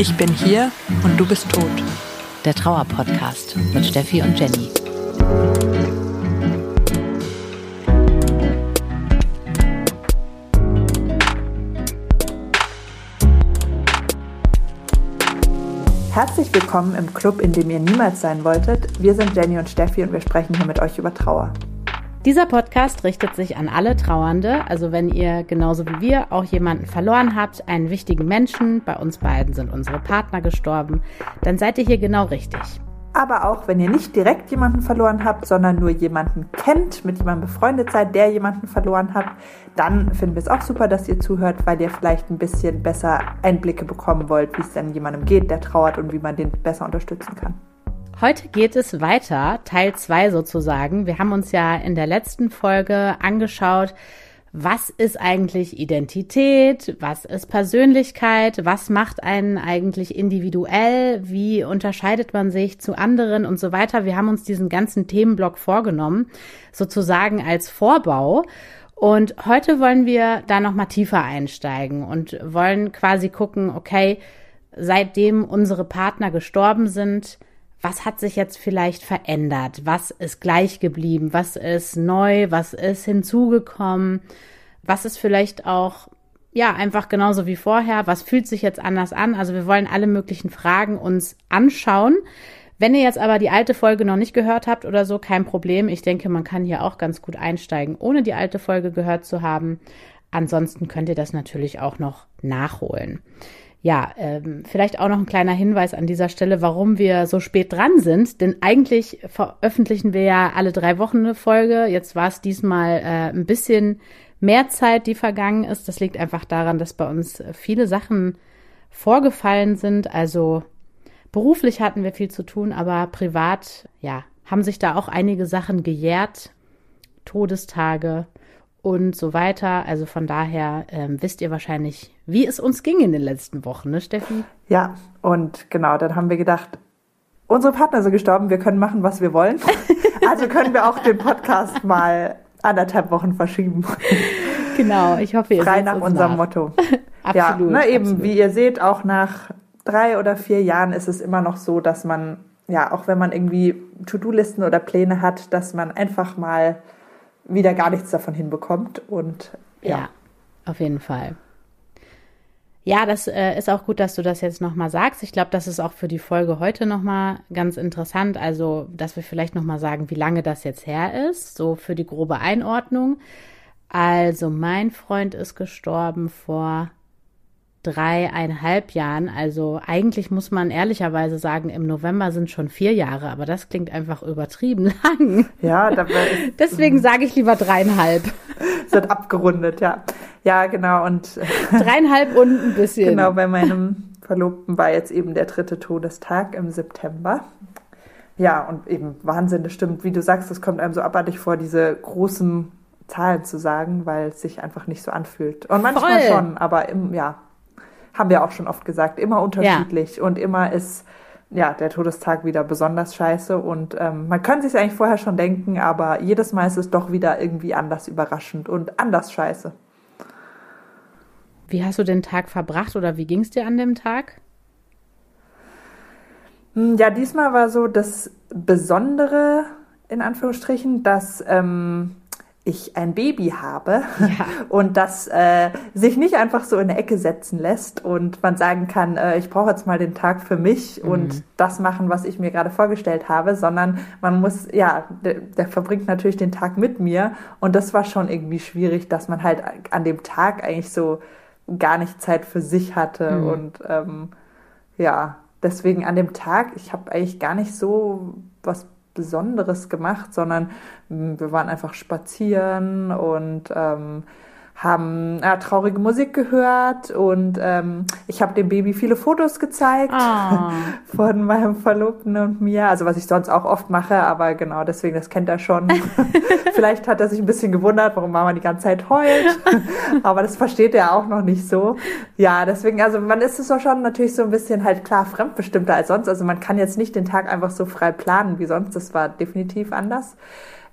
Ich bin hier und du bist tot. Der Trauerpodcast mit Steffi und Jenny. Herzlich willkommen im Club, in dem ihr niemals sein wolltet. Wir sind Jenny und Steffi und wir sprechen hier mit euch über Trauer. Dieser Podcast richtet sich an alle Trauernde, also wenn ihr genauso wie wir auch jemanden verloren habt, einen wichtigen Menschen, bei uns beiden sind unsere Partner gestorben, dann seid ihr hier genau richtig. Aber auch wenn ihr nicht direkt jemanden verloren habt, sondern nur jemanden kennt, mit jemandem befreundet seid, der jemanden verloren hat, dann finden wir es auch super, dass ihr zuhört, weil ihr vielleicht ein bisschen besser Einblicke bekommen wollt, wie es denn jemandem geht, der trauert und wie man den besser unterstützen kann. Heute geht es weiter, Teil 2 sozusagen. Wir haben uns ja in der letzten Folge angeschaut, was ist eigentlich Identität, was ist Persönlichkeit, was macht einen eigentlich individuell, wie unterscheidet man sich zu anderen und so weiter. Wir haben uns diesen ganzen Themenblock vorgenommen, sozusagen als Vorbau. Und heute wollen wir da nochmal tiefer einsteigen und wollen quasi gucken, okay, seitdem unsere Partner gestorben sind, was hat sich jetzt vielleicht verändert? Was ist gleich geblieben? Was ist neu? Was ist hinzugekommen? Was ist vielleicht auch, ja, einfach genauso wie vorher? Was fühlt sich jetzt anders an? Also wir wollen alle möglichen Fragen uns anschauen. Wenn ihr jetzt aber die alte Folge noch nicht gehört habt oder so, kein Problem. Ich denke, man kann hier auch ganz gut einsteigen, ohne die alte Folge gehört zu haben. Ansonsten könnt ihr das natürlich auch noch nachholen ja, ähm, vielleicht auch noch ein kleiner Hinweis an dieser Stelle, warum wir so spät dran sind. Denn eigentlich veröffentlichen wir ja alle drei Wochen eine Folge. Jetzt war es diesmal äh, ein bisschen mehr Zeit, die vergangen ist. Das liegt einfach daran, dass bei uns viele Sachen vorgefallen sind. Also beruflich hatten wir viel zu tun, aber privat, ja, haben sich da auch einige Sachen gejährt. Todestage, und so weiter. Also von daher ähm, wisst ihr wahrscheinlich, wie es uns ging in den letzten Wochen, ne, Steffi? Ja, und genau, dann haben wir gedacht, unsere Partner sind gestorben, wir können machen, was wir wollen. Also können wir auch den Podcast mal anderthalb Wochen verschieben. Genau, ich hoffe, ihr Frei nach unserem nach. Motto. absolut. Ja, ne, eben, absolut. wie ihr seht, auch nach drei oder vier Jahren ist es immer noch so, dass man, ja, auch wenn man irgendwie To-Do-Listen oder Pläne hat, dass man einfach mal wieder gar nichts davon hinbekommt. Und ja, ja auf jeden Fall. Ja, das äh, ist auch gut, dass du das jetzt nochmal sagst. Ich glaube, das ist auch für die Folge heute nochmal ganz interessant. Also, dass wir vielleicht nochmal sagen, wie lange das jetzt her ist, so für die grobe Einordnung. Also, mein Freund ist gestorben vor dreieinhalb Jahren. Also eigentlich muss man ehrlicherweise sagen, im November sind schon vier Jahre, aber das klingt einfach übertrieben lang. Ja, dabei deswegen sage ich lieber dreieinhalb. Sind abgerundet, ja. Ja, genau. Und dreieinhalb und ein bisschen. Genau, bei meinem Verlobten war jetzt eben der dritte Todestag im September. Ja, und eben Wahnsinn, das stimmt. Wie du sagst, es kommt einem so abartig vor, diese großen Zahlen zu sagen, weil es sich einfach nicht so anfühlt. Und manchmal Voll. schon, aber im, ja, haben wir auch schon oft gesagt, immer unterschiedlich ja. und immer ist ja der Todestag wieder besonders scheiße und ähm, man könnte sich eigentlich vorher schon denken, aber jedes Mal ist es doch wieder irgendwie anders überraschend und anders scheiße. Wie hast du den Tag verbracht oder wie ging es dir an dem Tag? Hm, ja, diesmal war so das Besondere in Anführungsstrichen, dass ähm, ich ein Baby habe ja. und das äh, sich nicht einfach so in eine Ecke setzen lässt und man sagen kann, äh, ich brauche jetzt mal den Tag für mich mhm. und das machen, was ich mir gerade vorgestellt habe, sondern man muss, ja, der, der, verbringt natürlich den Tag mit mir und das war schon irgendwie schwierig, dass man halt an dem Tag eigentlich so gar nicht Zeit für sich hatte mhm. und ähm, ja, deswegen an dem Tag, ich habe eigentlich gar nicht so was Besonderes gemacht, sondern hm, wir waren einfach spazieren und ähm, haben ja, traurige Musik gehört und ähm, ich habe dem Baby viele Fotos gezeigt oh. von meinem Verlobten und mir. Also was ich sonst auch oft mache, aber genau deswegen, das kennt er schon. Vielleicht hat er sich ein bisschen gewundert, warum Mama die ganze Zeit heult, aber das versteht er auch noch nicht so. Ja, deswegen, also man ist es doch schon natürlich so ein bisschen halt klar fremdbestimmter als sonst. Also man kann jetzt nicht den Tag einfach so frei planen wie sonst. Das war definitiv anders.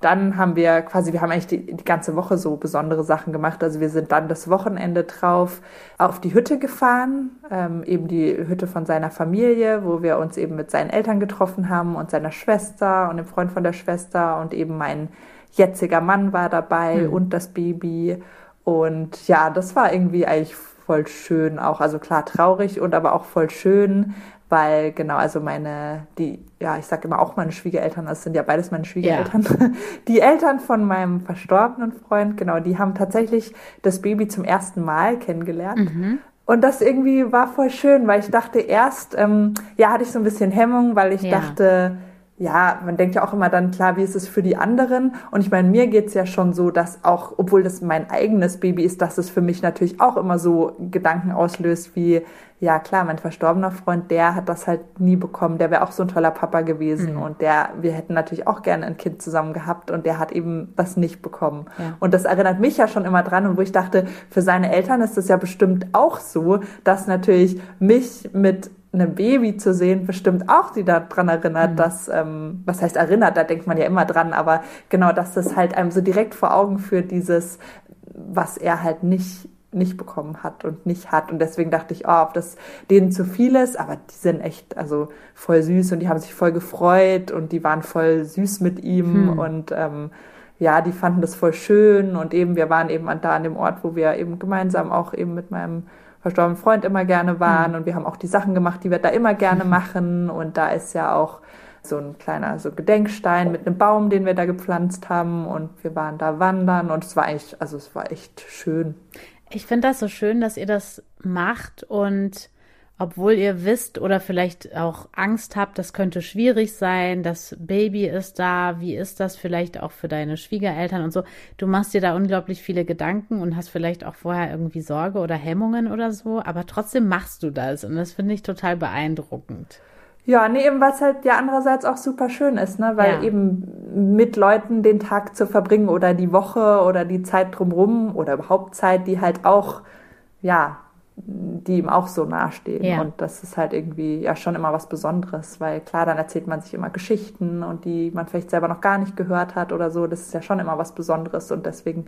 Dann haben wir quasi, wir haben eigentlich die, die ganze Woche so besondere Sachen gemacht. Also wir sind dann das Wochenende drauf auf die Hütte gefahren, ähm, eben die Hütte von seiner Familie, wo wir uns eben mit seinen Eltern getroffen haben und seiner Schwester und dem Freund von der Schwester und eben mein jetziger Mann war dabei mhm. und das Baby. Und ja, das war irgendwie eigentlich voll schön auch. Also klar traurig und aber auch voll schön, weil genau, also meine, die, ja, ich sage immer auch meine Schwiegereltern, das sind ja beides meine Schwiegereltern. Ja. Die Eltern von meinem verstorbenen Freund, genau, die haben tatsächlich das Baby zum ersten Mal kennengelernt. Mhm. Und das irgendwie war voll schön, weil ich dachte erst, ähm, ja, hatte ich so ein bisschen Hemmung, weil ich ja. dachte, ja, man denkt ja auch immer dann, klar, wie ist es für die anderen? Und ich meine, mir geht's ja schon so, dass auch, obwohl das mein eigenes Baby ist, dass es für mich natürlich auch immer so Gedanken auslöst wie, ja klar, mein verstorbener Freund, der hat das halt nie bekommen. Der wäre auch so ein toller Papa gewesen. Mhm. Und der, wir hätten natürlich auch gerne ein Kind zusammen gehabt und der hat eben das nicht bekommen. Ja. Und das erinnert mich ja schon immer dran. Und wo ich dachte, für seine Eltern ist es ja bestimmt auch so, dass natürlich mich mit einem Baby zu sehen, bestimmt auch die daran erinnert, mhm. dass, ähm, was heißt erinnert, da denkt man ja immer dran, aber genau, dass das halt einem so direkt vor Augen führt, dieses, was er halt nicht nicht bekommen hat und nicht hat. Und deswegen dachte ich, oh, ob das denen zu viel ist, aber die sind echt, also voll süß und die haben sich voll gefreut und die waren voll süß mit ihm hm. und ähm, ja, die fanden das voll schön und eben, wir waren eben da an dem Ort, wo wir eben gemeinsam auch eben mit meinem verstorbenen Freund immer gerne waren mhm. und wir haben auch die Sachen gemacht, die wir da immer gerne mhm. machen und da ist ja auch so ein kleiner so Gedenkstein mit einem Baum, den wir da gepflanzt haben und wir waren da wandern und es war echt, also es war echt schön. Ich finde das so schön, dass ihr das macht und obwohl ihr wisst oder vielleicht auch Angst habt, das könnte schwierig sein, das Baby ist da, wie ist das vielleicht auch für deine Schwiegereltern und so. Du machst dir da unglaublich viele Gedanken und hast vielleicht auch vorher irgendwie Sorge oder Hemmungen oder so, aber trotzdem machst du das und das finde ich total beeindruckend. Ja, nee, eben was halt ja andererseits auch super schön ist, ne? Weil ja. eben mit Leuten den Tag zu verbringen oder die Woche oder die Zeit drumrum oder überhaupt Zeit, die halt auch, ja, die ihm auch so nahestehen. Ja. Und das ist halt irgendwie ja schon immer was Besonderes, weil klar, dann erzählt man sich immer Geschichten und die man vielleicht selber noch gar nicht gehört hat oder so. Das ist ja schon immer was Besonderes und deswegen,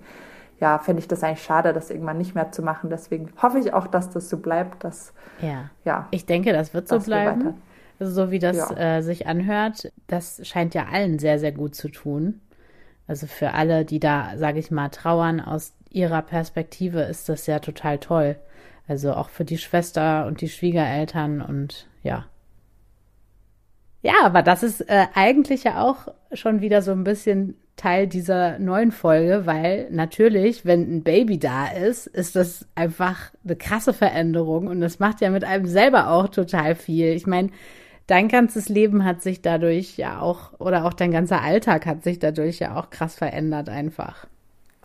ja, fände ich das eigentlich schade, das irgendwann nicht mehr zu machen. Deswegen hoffe ich auch, dass das so bleibt, dass, ja. ja ich denke, das wird so bleiben. Also so wie das ja. äh, sich anhört, das scheint ja allen sehr, sehr gut zu tun. Also für alle, die da, sage ich mal, trauern aus ihrer Perspektive, ist das ja total toll. Also auch für die Schwester und die Schwiegereltern und ja. Ja, aber das ist äh, eigentlich ja auch schon wieder so ein bisschen Teil dieser neuen Folge, weil natürlich, wenn ein Baby da ist, ist das einfach eine krasse Veränderung und das macht ja mit einem selber auch total viel. Ich meine, dein ganzes Leben hat sich dadurch ja auch, oder auch dein ganzer Alltag hat sich dadurch ja auch krass verändert einfach.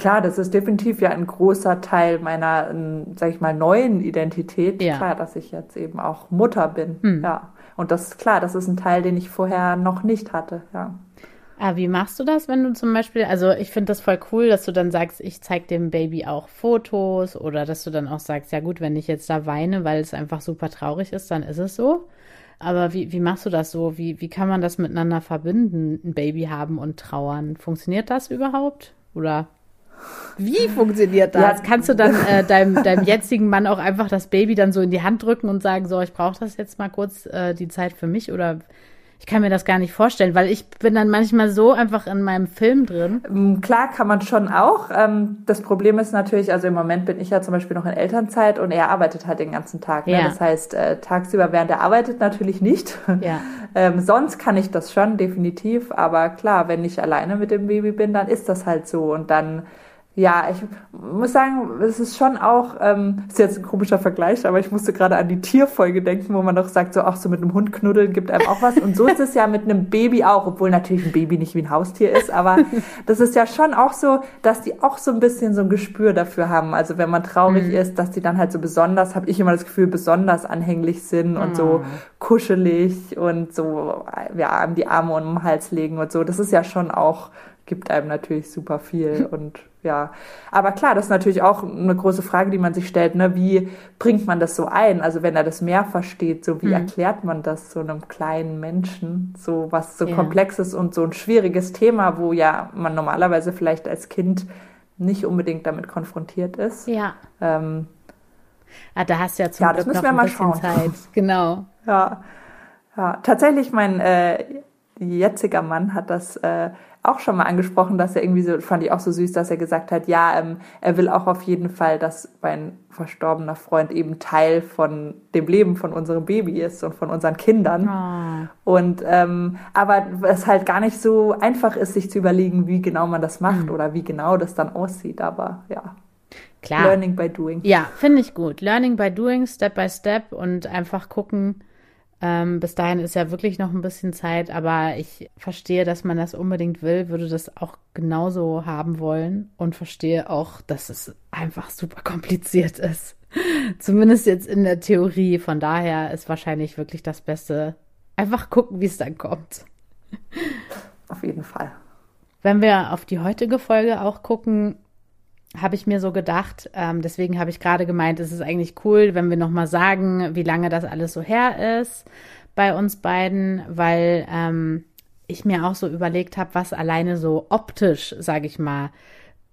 Klar, das ist definitiv ja ein großer Teil meiner, ähm, sag ich mal, neuen Identität. Ja. Klar, dass ich jetzt eben auch Mutter bin. Hm. Ja. Und das ist klar, das ist ein Teil, den ich vorher noch nicht hatte, ja. Ah, wie machst du das, wenn du zum Beispiel, also ich finde das voll cool, dass du dann sagst, ich zeig dem Baby auch Fotos oder dass du dann auch sagst, ja gut, wenn ich jetzt da weine, weil es einfach super traurig ist, dann ist es so. Aber wie, wie machst du das so? Wie, wie kann man das miteinander verbinden, ein Baby haben und trauern? Funktioniert das überhaupt? Oder wie funktioniert das? Ja. Kannst du dann äh, deinem, deinem jetzigen Mann auch einfach das Baby dann so in die Hand drücken und sagen, so, ich brauche das jetzt mal kurz äh, die Zeit für mich? Oder ich kann mir das gar nicht vorstellen, weil ich bin dann manchmal so einfach in meinem Film drin. Ähm, klar kann man schon auch. Ähm, das Problem ist natürlich, also im Moment bin ich ja zum Beispiel noch in Elternzeit und er arbeitet halt den ganzen Tag. Ne? Ja. Das heißt, äh, tagsüber während er arbeitet natürlich nicht. Ja. ähm, sonst kann ich das schon definitiv, aber klar, wenn ich alleine mit dem Baby bin, dann ist das halt so und dann ja, ich muss sagen, es ist schon auch, ähm, ist jetzt ein komischer Vergleich, aber ich musste gerade an die Tierfolge denken, wo man doch sagt, so auch so mit einem Hund knuddeln gibt einem auch was. Und so ist es ja mit einem Baby auch, obwohl natürlich ein Baby nicht wie ein Haustier ist, aber das ist ja schon auch so, dass die auch so ein bisschen so ein Gespür dafür haben. Also wenn man traurig mhm. ist, dass die dann halt so besonders, habe ich immer das Gefühl, besonders anhänglich sind und mhm. so kuschelig und so, ja, die Arme um den Hals legen und so. Das ist ja schon auch gibt einem natürlich super viel und ja. Aber klar, das ist natürlich auch eine große Frage, die man sich stellt, ne? Wie bringt man das so ein? Also wenn er das mehr versteht, so wie mhm. erklärt man das so einem kleinen Menschen, so was so ja. komplexes und so ein schwieriges Thema, wo ja man normalerweise vielleicht als Kind nicht unbedingt damit konfrontiert ist. Ja. Ähm, ah, da hast du ja zum ja, das müssen wir mal schauen. Zeit. Genau. Ja. Ja, tatsächlich mein äh, jetziger Mann hat das äh, auch schon mal angesprochen, dass er irgendwie so, fand ich auch so süß, dass er gesagt hat, ja, ähm, er will auch auf jeden Fall, dass mein verstorbener Freund eben Teil von dem Leben von unserem Baby ist und von unseren Kindern. Oh. Und ähm, aber es halt gar nicht so einfach ist, sich zu überlegen, wie genau man das macht mhm. oder wie genau das dann aussieht. Aber ja. Klar. Learning by doing. Ja, finde ich gut. Learning by doing, Step by Step und einfach gucken, ähm, bis dahin ist ja wirklich noch ein bisschen Zeit, aber ich verstehe, dass man das unbedingt will, würde das auch genauso haben wollen und verstehe auch, dass es einfach super kompliziert ist. Zumindest jetzt in der Theorie. Von daher ist wahrscheinlich wirklich das Beste. Einfach gucken, wie es dann kommt. Auf jeden Fall. Wenn wir auf die heutige Folge auch gucken, habe ich mir so gedacht, ähm, deswegen habe ich gerade gemeint, es ist eigentlich cool, wenn wir nochmal sagen, wie lange das alles so her ist bei uns beiden, weil ähm, ich mir auch so überlegt habe, was alleine so optisch, sage ich mal,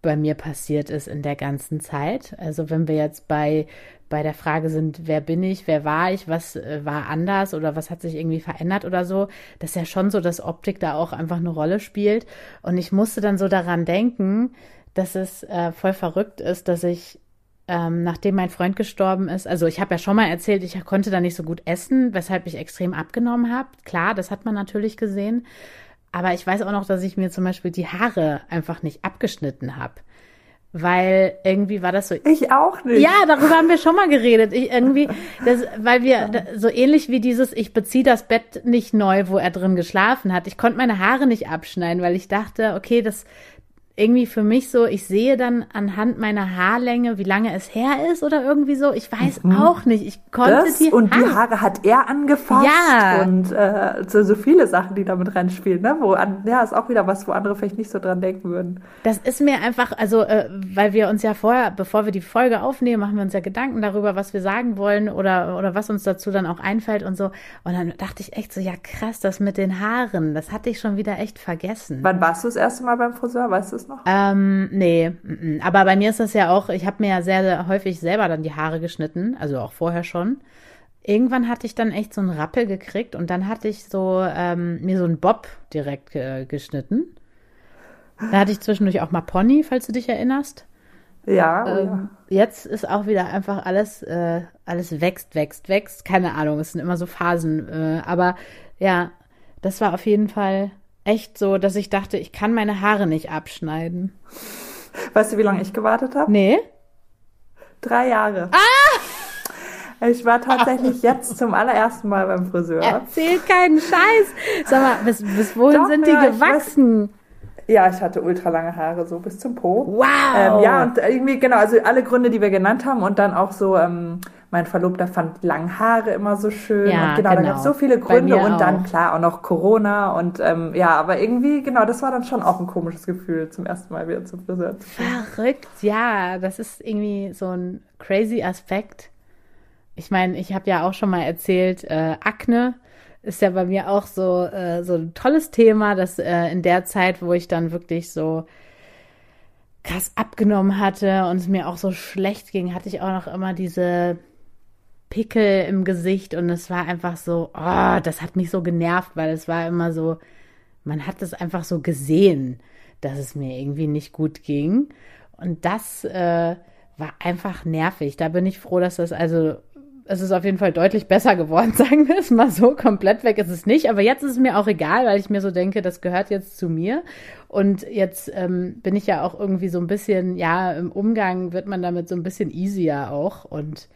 bei mir passiert ist in der ganzen Zeit. Also wenn wir jetzt bei bei der Frage sind, wer bin ich, wer war ich, was äh, war anders oder was hat sich irgendwie verändert oder so, dass ja schon so, dass Optik da auch einfach eine Rolle spielt. Und ich musste dann so daran denken, dass es äh, voll verrückt ist, dass ich, ähm, nachdem mein Freund gestorben ist, also ich habe ja schon mal erzählt, ich konnte da nicht so gut essen, weshalb ich extrem abgenommen habe. Klar, das hat man natürlich gesehen. Aber ich weiß auch noch, dass ich mir zum Beispiel die Haare einfach nicht abgeschnitten habe. Weil irgendwie war das so. Ich auch nicht. Ja, darüber haben wir schon mal geredet. Ich irgendwie, das, weil wir so ähnlich wie dieses, ich beziehe das Bett nicht neu, wo er drin geschlafen hat. Ich konnte meine Haare nicht abschneiden, weil ich dachte, okay, das, irgendwie für mich so, ich sehe dann anhand meiner Haarlänge, wie lange es her ist oder irgendwie so. Ich weiß mhm. auch nicht. Ich konnte das die und Haare. die Haare hat er angefasst ja. und äh, so, so viele Sachen, die damit reinspielen, ne? Wo an, ja, ist auch wieder was, wo andere vielleicht nicht so dran denken würden. Das ist mir einfach, also äh, weil wir uns ja vorher, bevor wir die Folge aufnehmen, machen wir uns ja Gedanken darüber, was wir sagen wollen oder oder was uns dazu dann auch einfällt und so. Und dann dachte ich echt so, ja krass, das mit den Haaren, das hatte ich schon wieder echt vergessen. Wann warst du das erste Mal beim Friseur? Weißt du es noch? Ähm, nee, aber bei mir ist das ja auch, ich habe mir ja sehr, sehr häufig selber dann die Haare geschnitten, also auch vorher schon. Irgendwann hatte ich dann echt so einen Rappel gekriegt und dann hatte ich so ähm, mir so einen Bob direkt äh, geschnitten. Da hatte ich zwischendurch auch mal Pony, falls du dich erinnerst. Ja, oh ähm, ja. Jetzt ist auch wieder einfach alles, äh, alles wächst, wächst, wächst. Keine Ahnung, es sind immer so Phasen. Äh, aber ja, das war auf jeden Fall echt so, dass ich dachte, ich kann meine Haare nicht abschneiden. Weißt du, wie lange ich gewartet habe? Nee. Drei Jahre. Ah! Ich war tatsächlich jetzt zum allerersten Mal beim Friseur. Erzähl keinen Scheiß. Sag mal, bis, bis wohin Doch, sind die ja, gewachsen? Ja, ich hatte ultra lange Haare, so bis zum Po. Wow. Ähm, ja, und irgendwie, genau, also alle Gründe, die wir genannt haben und dann auch so, ähm, mein Verlobter fand lange Haare immer so schön. Ja, und genau, genau. da gab es so viele Gründe und auch. dann klar auch noch Corona und ähm, ja, aber irgendwie, genau, das war dann schon auch ein komisches Gefühl, zum ersten Mal wieder zum Friseur zu gehen. Verrückt, ja, das ist irgendwie so ein crazy Aspekt. Ich meine, ich habe ja auch schon mal erzählt, äh, Akne ist ja bei mir auch so, äh, so ein tolles Thema, dass äh, in der Zeit, wo ich dann wirklich so krass abgenommen hatte und es mir auch so schlecht ging, hatte ich auch noch immer diese Pickel im Gesicht und es war einfach so, oh, das hat mich so genervt, weil es war immer so, man hat es einfach so gesehen, dass es mir irgendwie nicht gut ging. Und das äh, war einfach nervig. Da bin ich froh, dass das also es ist auf jeden Fall deutlich besser geworden, sagen wir es mal so. Komplett weg ist es nicht. Aber jetzt ist es mir auch egal, weil ich mir so denke, das gehört jetzt zu mir. Und jetzt ähm, bin ich ja auch irgendwie so ein bisschen, ja, im Umgang wird man damit so ein bisschen easier auch. Und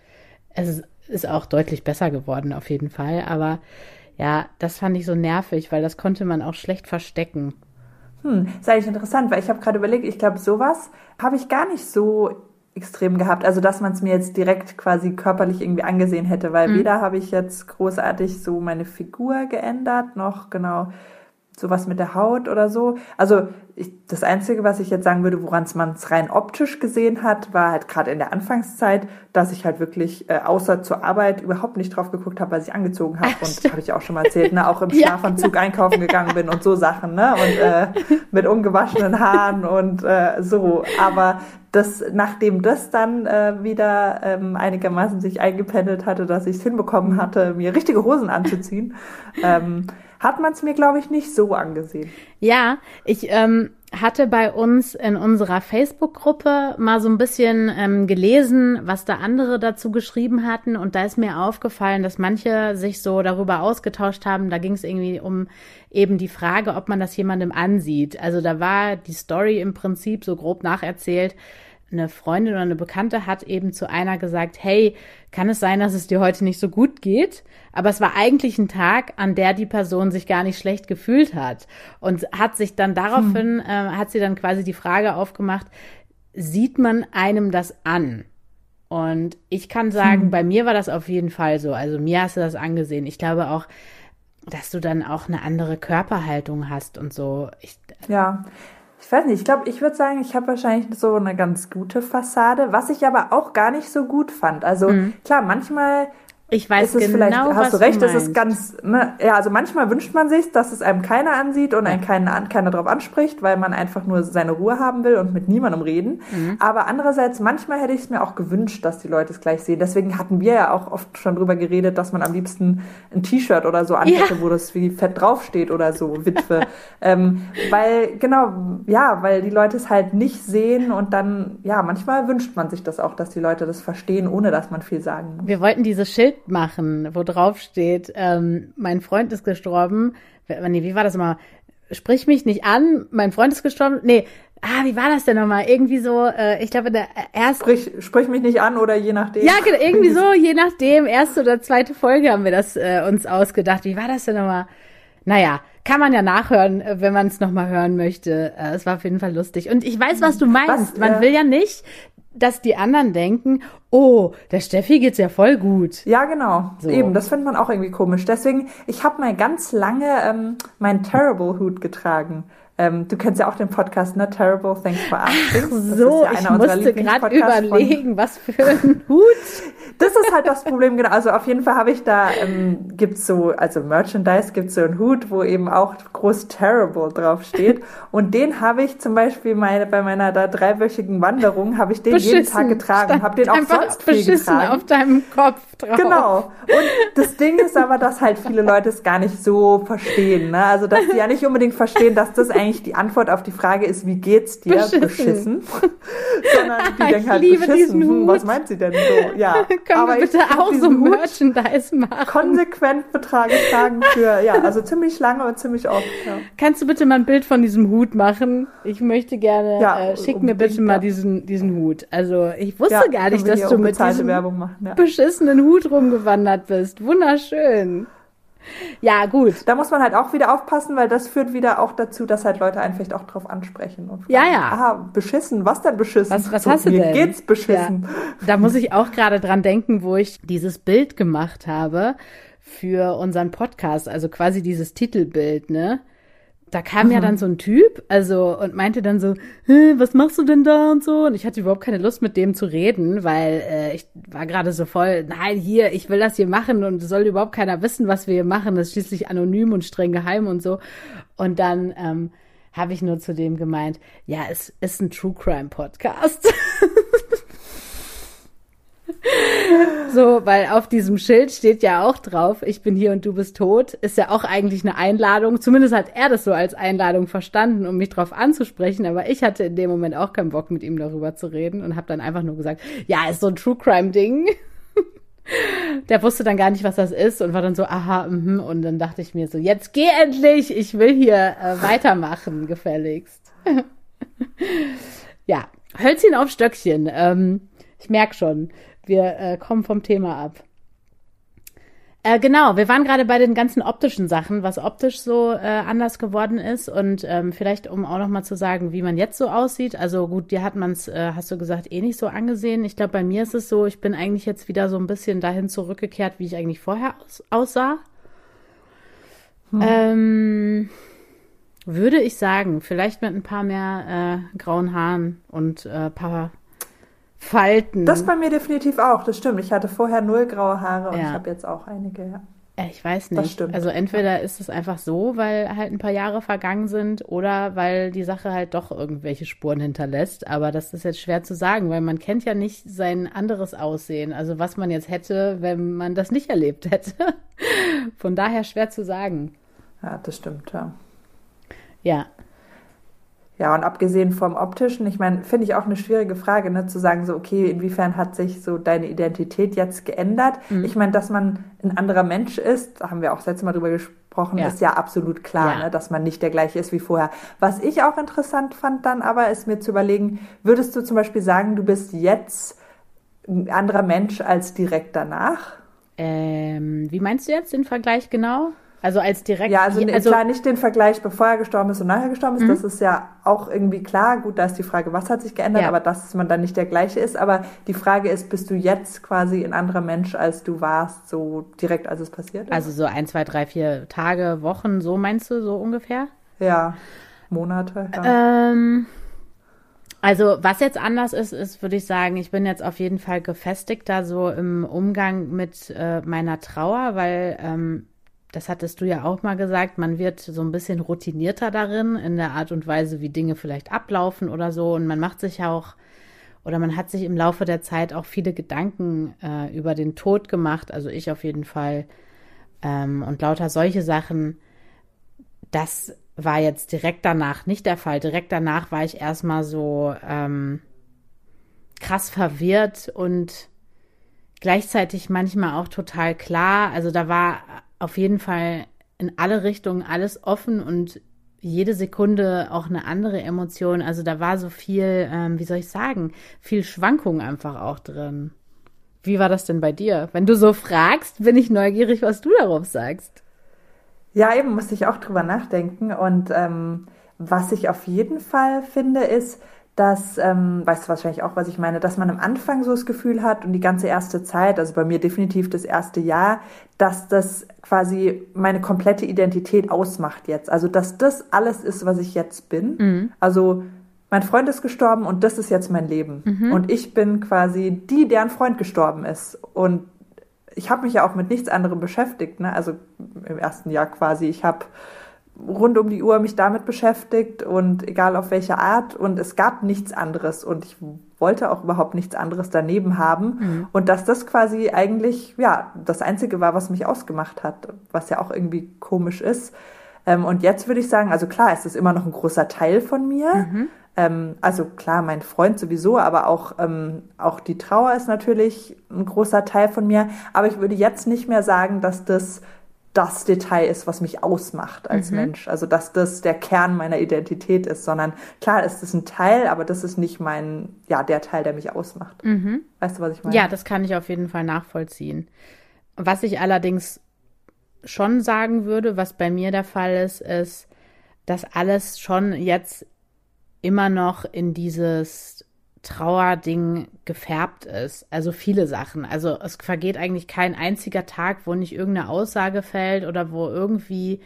es ist, ist auch deutlich besser geworden, auf jeden Fall. Aber ja, das fand ich so nervig, weil das konnte man auch schlecht verstecken. Hm, ist eigentlich interessant, weil ich habe gerade überlegt, ich glaube, sowas habe ich gar nicht so extrem gehabt. Also, dass man es mir jetzt direkt quasi körperlich irgendwie angesehen hätte, weil mhm. weder habe ich jetzt großartig so meine Figur geändert, noch genau sowas mit der Haut oder so. Also ich, das Einzige, was ich jetzt sagen würde, woran man es rein optisch gesehen hat, war halt gerade in der Anfangszeit, dass ich halt wirklich äh, außer zur Arbeit überhaupt nicht drauf geguckt habe, was ich angezogen habe. Und habe ich auch schon mal erzählt, ne? auch im Schlafanzug ja, einkaufen gegangen bin und so Sachen, ne? Und äh, mit ungewaschenen Haaren und äh, so. Aber das, nachdem das dann äh, wieder ähm, einigermaßen sich eingependelt hatte, dass ich es hinbekommen hatte, mir richtige Hosen anzuziehen, ähm, hat man es mir, glaube ich, nicht so angesehen. Ja, ich ähm, hatte bei uns in unserer Facebook-Gruppe mal so ein bisschen ähm, gelesen, was da andere dazu geschrieben hatten. Und da ist mir aufgefallen, dass manche sich so darüber ausgetauscht haben. Da ging es irgendwie um eben die Frage, ob man das jemandem ansieht. Also da war die Story im Prinzip so grob nacherzählt, eine Freundin oder eine Bekannte hat eben zu einer gesagt, hey, kann es sein, dass es dir heute nicht so gut geht? Aber es war eigentlich ein Tag, an der die Person sich gar nicht schlecht gefühlt hat und hat sich dann daraufhin, hm. äh, hat sie dann quasi die Frage aufgemacht, sieht man einem das an? Und ich kann sagen, hm. bei mir war das auf jeden Fall so. Also mir hast du das angesehen. Ich glaube auch, dass du dann auch eine andere Körperhaltung hast und so. Ich, ja, ich weiß nicht, ich glaube, ich würde sagen, ich habe wahrscheinlich so eine ganz gute Fassade, was ich aber auch gar nicht so gut fand. Also mhm. klar, manchmal ich weiß ist genau, vielleicht, hast du recht, es ist ganz, ne, ja, also manchmal wünscht man sich, dass es einem keiner ansieht und einen keiner, keiner drauf anspricht, weil man einfach nur seine Ruhe haben will und mit niemandem reden. Mhm. Aber andererseits, manchmal hätte ich es mir auch gewünscht, dass die Leute es gleich sehen. Deswegen hatten wir ja auch oft schon drüber geredet, dass man am liebsten ein T-Shirt oder so anhätte, ja. wo das wie fett draufsteht oder so, Witwe. ähm, weil, genau, ja, weil die Leute es halt nicht sehen und dann, ja, manchmal wünscht man sich das auch, dass die Leute das verstehen, ohne dass man viel sagen muss. Wir wollten dieses Schild machen, wo drauf steht, ähm, mein Freund ist gestorben. Nee, wie war das immer? Sprich mich nicht an, mein Freund ist gestorben. Nee, ah, wie war das denn nochmal? Irgendwie so, äh, ich glaube, der erste. Sprich, sprich mich nicht an oder je nachdem. Ja, genau, irgendwie so, je nachdem. Erste oder zweite Folge haben wir das äh, uns ausgedacht. Wie war das denn nochmal? Naja, kann man ja nachhören, äh, wenn man es nochmal hören möchte. Äh, es war auf jeden Fall lustig. Und ich weiß, was du meinst. Was, man äh, will ja nicht, dass die anderen denken, oh, der Steffi geht's ja voll gut. Ja, genau. So. Eben, das findet man auch irgendwie komisch. Deswegen, ich habe mal ganz lange ähm, meinen Terrible Hut getragen. Ähm, du kennst ja auch den Podcast, ne? Terrible Things for. Ach so, ja ich musste gerade überlegen, was für ein Hut. Das ist halt das Problem, genau. Also auf jeden Fall habe ich da, ähm, gibt's so, also Merchandise gibt's so einen Hut, wo eben auch groß Terrible draufsteht. Und den habe ich zum Beispiel meine, bei meiner da dreiwöchigen Wanderung, habe ich den beschissen. jeden Tag getragen. Habe den auch sonst viel getragen. auf deinem Kopf drauf. Genau. Und das Ding ist aber, dass halt viele Leute es gar nicht so verstehen. Ne? Also dass die ja nicht unbedingt verstehen, dass das eigentlich die Antwort auf die Frage ist, wie geht's dir? Beschissen. beschissen. Sondern die denken halt, beschissen. Hm, was meint sie denn so? Ja. Können aber wir bitte auch so Merchandise machen? Konsequent Betrage tragen für, ja, also ziemlich lange und ziemlich oft. Ja. Kannst du bitte mal ein Bild von diesem Hut machen? Ich möchte gerne, ja, äh, schick mir bitte mal diesen, diesen Hut. Also ich wusste ja, gar nicht, dass du mit diesem machen, beschissenen Hut rumgewandert bist. Wunderschön. Ja, gut. Da muss man halt auch wieder aufpassen, weil das führt wieder auch dazu, dass halt Leute einen vielleicht auch drauf ansprechen. Und fragen, ja, ja. Aha, beschissen. Was denn beschissen? Was, was so, hast du mir denn? geht's beschissen. Ja. Da muss ich auch gerade dran denken, wo ich dieses Bild gemacht habe für unseren Podcast, also quasi dieses Titelbild, ne? Da kam mhm. ja dann so ein Typ, also und meinte dann so, was machst du denn da und so. Und ich hatte überhaupt keine Lust mit dem zu reden, weil äh, ich war gerade so voll, nein, hier, ich will das hier machen und soll überhaupt keiner wissen, was wir hier machen. Das ist schließlich anonym und streng geheim und so. Und dann ähm, habe ich nur zu dem gemeint, ja, es ist ein True Crime Podcast. So, weil auf diesem Schild steht ja auch drauf, ich bin hier und du bist tot, ist ja auch eigentlich eine Einladung. Zumindest hat er das so als Einladung verstanden, um mich drauf anzusprechen, aber ich hatte in dem Moment auch keinen Bock, mit ihm darüber zu reden und habe dann einfach nur gesagt, ja, ist so ein True Crime Ding. Der wusste dann gar nicht, was das ist und war dann so, aha, mhm. und dann dachte ich mir so, jetzt geh endlich, ich will hier äh, weitermachen, gefälligst. ja, Hölzchen auf Stöckchen. Ähm, ich merk schon. Wir äh, kommen vom Thema ab. Äh, genau, wir waren gerade bei den ganzen optischen Sachen, was optisch so äh, anders geworden ist und ähm, vielleicht um auch noch mal zu sagen, wie man jetzt so aussieht. Also gut, dir hat man es, äh, hast du gesagt, eh nicht so angesehen. Ich glaube, bei mir ist es so, ich bin eigentlich jetzt wieder so ein bisschen dahin zurückgekehrt, wie ich eigentlich vorher aus aussah. Hm. Ähm, würde ich sagen, vielleicht mit ein paar mehr äh, grauen Haaren und äh, paar Falten. Das bei mir definitiv auch, das stimmt. Ich hatte vorher null graue Haare und ja. ich habe jetzt auch einige, ja. Ich weiß nicht. Das stimmt. Also entweder ist es einfach so, weil halt ein paar Jahre vergangen sind oder weil die Sache halt doch irgendwelche Spuren hinterlässt. Aber das ist jetzt schwer zu sagen, weil man kennt ja nicht sein anderes Aussehen. Also was man jetzt hätte, wenn man das nicht erlebt hätte. Von daher schwer zu sagen. Ja, das stimmt, ja. Ja. Ja, und abgesehen vom optischen, ich meine, finde ich auch eine schwierige Frage, ne, zu sagen, so, okay, inwiefern hat sich so deine Identität jetzt geändert? Mhm. Ich meine, dass man ein anderer Mensch ist, da haben wir auch das letzte Mal drüber gesprochen, ja. ist ja absolut klar, ja. Ne, dass man nicht der gleiche ist wie vorher. Was ich auch interessant fand dann aber, ist mir zu überlegen, würdest du zum Beispiel sagen, du bist jetzt ein anderer Mensch als direkt danach? Ähm, wie meinst du jetzt den Vergleich genau? Also als direkt. Ja, also, also klar nicht den Vergleich, bevor er gestorben ist und nachher gestorben ist. Mhm. Das ist ja auch irgendwie klar. Gut, da ist die Frage, was hat sich geändert, ja. aber dass man dann nicht der gleiche ist. Aber die Frage ist, bist du jetzt quasi ein anderer Mensch, als du warst, so direkt, als es passiert ist? Also so ein, zwei, drei, vier Tage, Wochen, so meinst du, so ungefähr? Ja, Monate. Ja. Ähm, also was jetzt anders ist, ist, würde ich sagen, ich bin jetzt auf jeden Fall gefestigter so im Umgang mit äh, meiner Trauer, weil ähm, das hattest du ja auch mal gesagt, man wird so ein bisschen routinierter darin, in der Art und Weise, wie Dinge vielleicht ablaufen oder so. Und man macht sich auch, oder man hat sich im Laufe der Zeit auch viele Gedanken äh, über den Tod gemacht, also ich auf jeden Fall. Ähm, und lauter solche Sachen, das war jetzt direkt danach nicht der Fall. Direkt danach war ich erstmal so ähm, krass verwirrt und gleichzeitig manchmal auch total klar. Also da war auf jeden Fall in alle Richtungen alles offen und jede Sekunde auch eine andere Emotion. Also da war so viel, ähm, wie soll ich sagen, viel Schwankung einfach auch drin. Wie war das denn bei dir? Wenn du so fragst, bin ich neugierig, was du darauf sagst. Ja, eben musste ich auch drüber nachdenken. Und ähm, was ich auf jeden Fall finde, ist, dass, ähm, weißt du wahrscheinlich auch, was ich meine, dass man am Anfang so das Gefühl hat und die ganze erste Zeit, also bei mir definitiv das erste Jahr, dass das quasi meine komplette Identität ausmacht jetzt. Also, dass das alles ist, was ich jetzt bin. Mhm. Also, mein Freund ist gestorben und das ist jetzt mein Leben. Mhm. Und ich bin quasi die, deren Freund gestorben ist. Und ich habe mich ja auch mit nichts anderem beschäftigt. Ne? Also im ersten Jahr quasi. Ich habe rund um die Uhr mich damit beschäftigt und egal auf welche Art und es gab nichts anderes und ich wollte auch überhaupt nichts anderes daneben haben mhm. und dass das quasi eigentlich ja das einzige war, was mich ausgemacht hat, was ja auch irgendwie komisch ist. Ähm, und jetzt würde ich sagen, also klar, es ist immer noch ein großer Teil von mir. Mhm. Ähm, also klar, mein Freund sowieso, aber auch, ähm, auch die Trauer ist natürlich ein großer Teil von mir. Aber ich würde jetzt nicht mehr sagen, dass das das Detail ist, was mich ausmacht als mhm. Mensch. Also dass das der Kern meiner Identität ist, sondern klar ist es ein Teil, aber das ist nicht mein, ja, der Teil, der mich ausmacht. Mhm. Weißt du, was ich meine? Ja, das kann ich auf jeden Fall nachvollziehen. Was ich allerdings schon sagen würde, was bei mir der Fall ist, ist, dass alles schon jetzt immer noch in dieses Trauerding gefärbt ist. Also viele Sachen. Also es vergeht eigentlich kein einziger Tag, wo nicht irgendeine Aussage fällt oder wo irgendwie,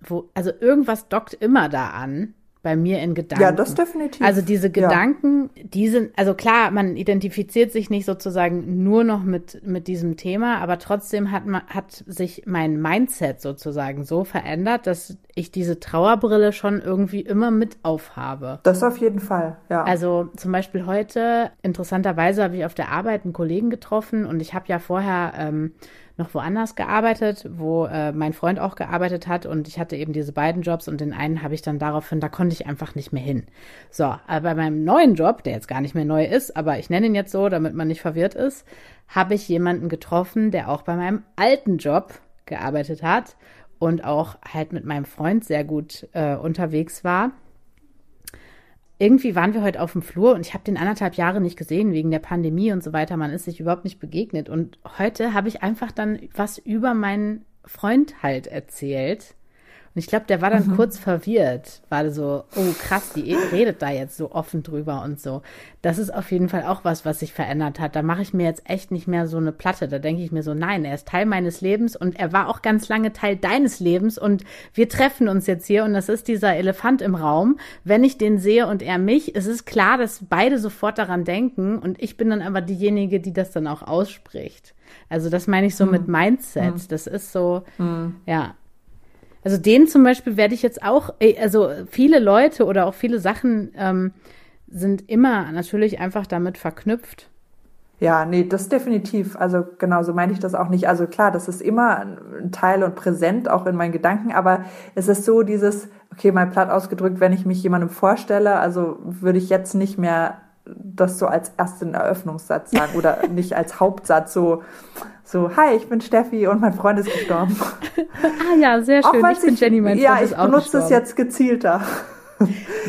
wo, also irgendwas dockt immer da an bei mir in Gedanken. Ja, das definitiv. Also diese Gedanken, ja. die sind, also klar, man identifiziert sich nicht sozusagen nur noch mit, mit diesem Thema, aber trotzdem hat man, hat sich mein Mindset sozusagen so verändert, dass ich diese Trauerbrille schon irgendwie immer mit aufhabe. Das auf jeden Fall, ja. Also zum Beispiel heute, interessanterweise habe ich auf der Arbeit einen Kollegen getroffen und ich habe ja vorher ähm, noch woanders gearbeitet, wo äh, mein Freund auch gearbeitet hat und ich hatte eben diese beiden Jobs und den einen habe ich dann daraufhin, da konnte ich einfach nicht mehr hin. So, aber bei meinem neuen Job, der jetzt gar nicht mehr neu ist, aber ich nenne ihn jetzt so, damit man nicht verwirrt ist, habe ich jemanden getroffen, der auch bei meinem alten Job gearbeitet hat und auch halt mit meinem Freund sehr gut äh, unterwegs war irgendwie waren wir heute auf dem Flur und ich habe den anderthalb Jahre nicht gesehen wegen der Pandemie und so weiter. Man ist sich überhaupt nicht begegnet. Und heute habe ich einfach dann was über meinen Freund halt erzählt. Und ich glaube, der war dann mhm. kurz verwirrt, war so, oh krass, die redet da jetzt so offen drüber und so. Das ist auf jeden Fall auch was, was sich verändert hat. Da mache ich mir jetzt echt nicht mehr so eine Platte. Da denke ich mir so, nein, er ist Teil meines Lebens und er war auch ganz lange Teil deines Lebens und wir treffen uns jetzt hier und das ist dieser Elefant im Raum. Wenn ich den sehe und er mich, es ist klar, dass beide sofort daran denken und ich bin dann aber diejenige, die das dann auch ausspricht. Also das meine ich so hm. mit Mindset. Hm. Das ist so, hm. ja, also den zum Beispiel werde ich jetzt auch, also viele Leute oder auch viele Sachen ähm, sind immer natürlich einfach damit verknüpft. Ja, nee, das definitiv. Also genau so meine ich das auch nicht. Also klar, das ist immer ein Teil und präsent auch in meinen Gedanken, aber es ist so dieses, okay, mal platt ausgedrückt, wenn ich mich jemandem vorstelle, also würde ich jetzt nicht mehr das so als ersten Eröffnungssatz sagen oder nicht als Hauptsatz so, so, hi, ich bin Steffi und mein Freund ist gestorben. ah ja, sehr schön. Auch, ich bin Jenny, mein Freund ja, ist auch Ja, ich benutze es jetzt gezielter.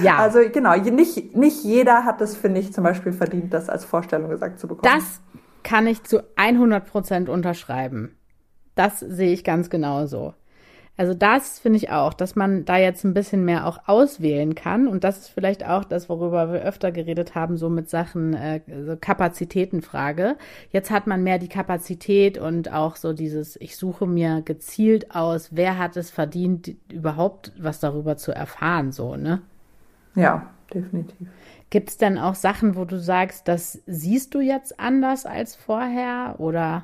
Ja. Also genau, nicht, nicht jeder hat es, finde ich, zum Beispiel verdient, das als Vorstellung gesagt zu bekommen. Das kann ich zu 100 Prozent unterschreiben. Das sehe ich ganz genauso. Also das finde ich auch, dass man da jetzt ein bisschen mehr auch auswählen kann. Und das ist vielleicht auch das, worüber wir öfter geredet haben, so mit Sachen äh, so Kapazitätenfrage. Jetzt hat man mehr die Kapazität und auch so dieses, ich suche mir gezielt aus, wer hat es verdient, überhaupt was darüber zu erfahren, so, ne? Ja, definitiv. Gibt es denn auch Sachen, wo du sagst, das siehst du jetzt anders als vorher oder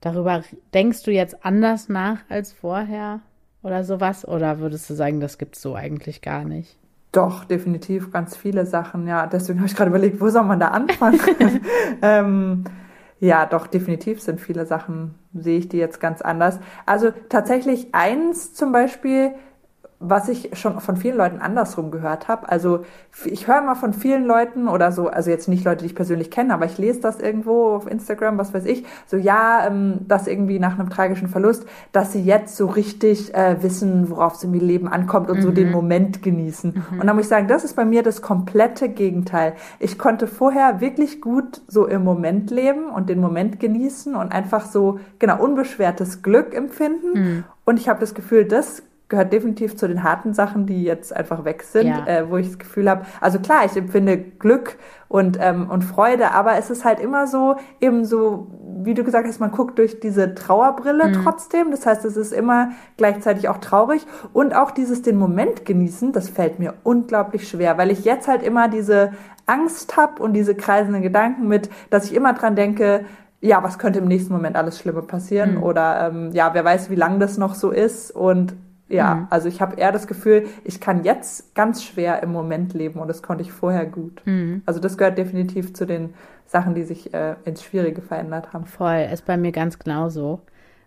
Darüber denkst du jetzt anders nach als vorher oder sowas? Oder würdest du sagen, das gibt es so eigentlich gar nicht? Doch, definitiv ganz viele Sachen, ja. Deswegen habe ich gerade überlegt, wo soll man da anfangen? ähm, ja, doch, definitiv sind viele Sachen, sehe ich die jetzt ganz anders. Also tatsächlich eins zum Beispiel, was ich schon von vielen Leuten andersrum gehört habe. Also ich höre mal von vielen Leuten oder so, also jetzt nicht Leute, die ich persönlich kenne, aber ich lese das irgendwo auf Instagram, was weiß ich, so ja, ähm, dass irgendwie nach einem tragischen Verlust, dass sie jetzt so richtig äh, wissen, worauf es im Leben ankommt und mhm. so den Moment genießen. Mhm. Und dann muss ich sagen, das ist bei mir das komplette Gegenteil. Ich konnte vorher wirklich gut so im Moment leben und den Moment genießen und einfach so, genau, unbeschwertes Glück empfinden. Mhm. Und ich habe das Gefühl, das gehört definitiv zu den harten Sachen, die jetzt einfach weg sind, ja. äh, wo ich das Gefühl habe, also klar, ich empfinde Glück und, ähm, und Freude, aber es ist halt immer so, eben so, wie du gesagt hast, man guckt durch diese Trauerbrille mhm. trotzdem. Das heißt, es ist immer gleichzeitig auch traurig und auch dieses den Moment genießen, das fällt mir unglaublich schwer, weil ich jetzt halt immer diese Angst habe und diese kreisenden Gedanken mit, dass ich immer dran denke, ja, was könnte im nächsten Moment alles Schlimme passieren mhm. oder ähm, ja, wer weiß, wie lang das noch so ist und ja, mhm. also ich habe eher das Gefühl, ich kann jetzt ganz schwer im Moment leben und das konnte ich vorher gut. Mhm. Also das gehört definitiv zu den Sachen, die sich äh, ins Schwierige verändert haben. Voll, ist bei mir ganz genauso.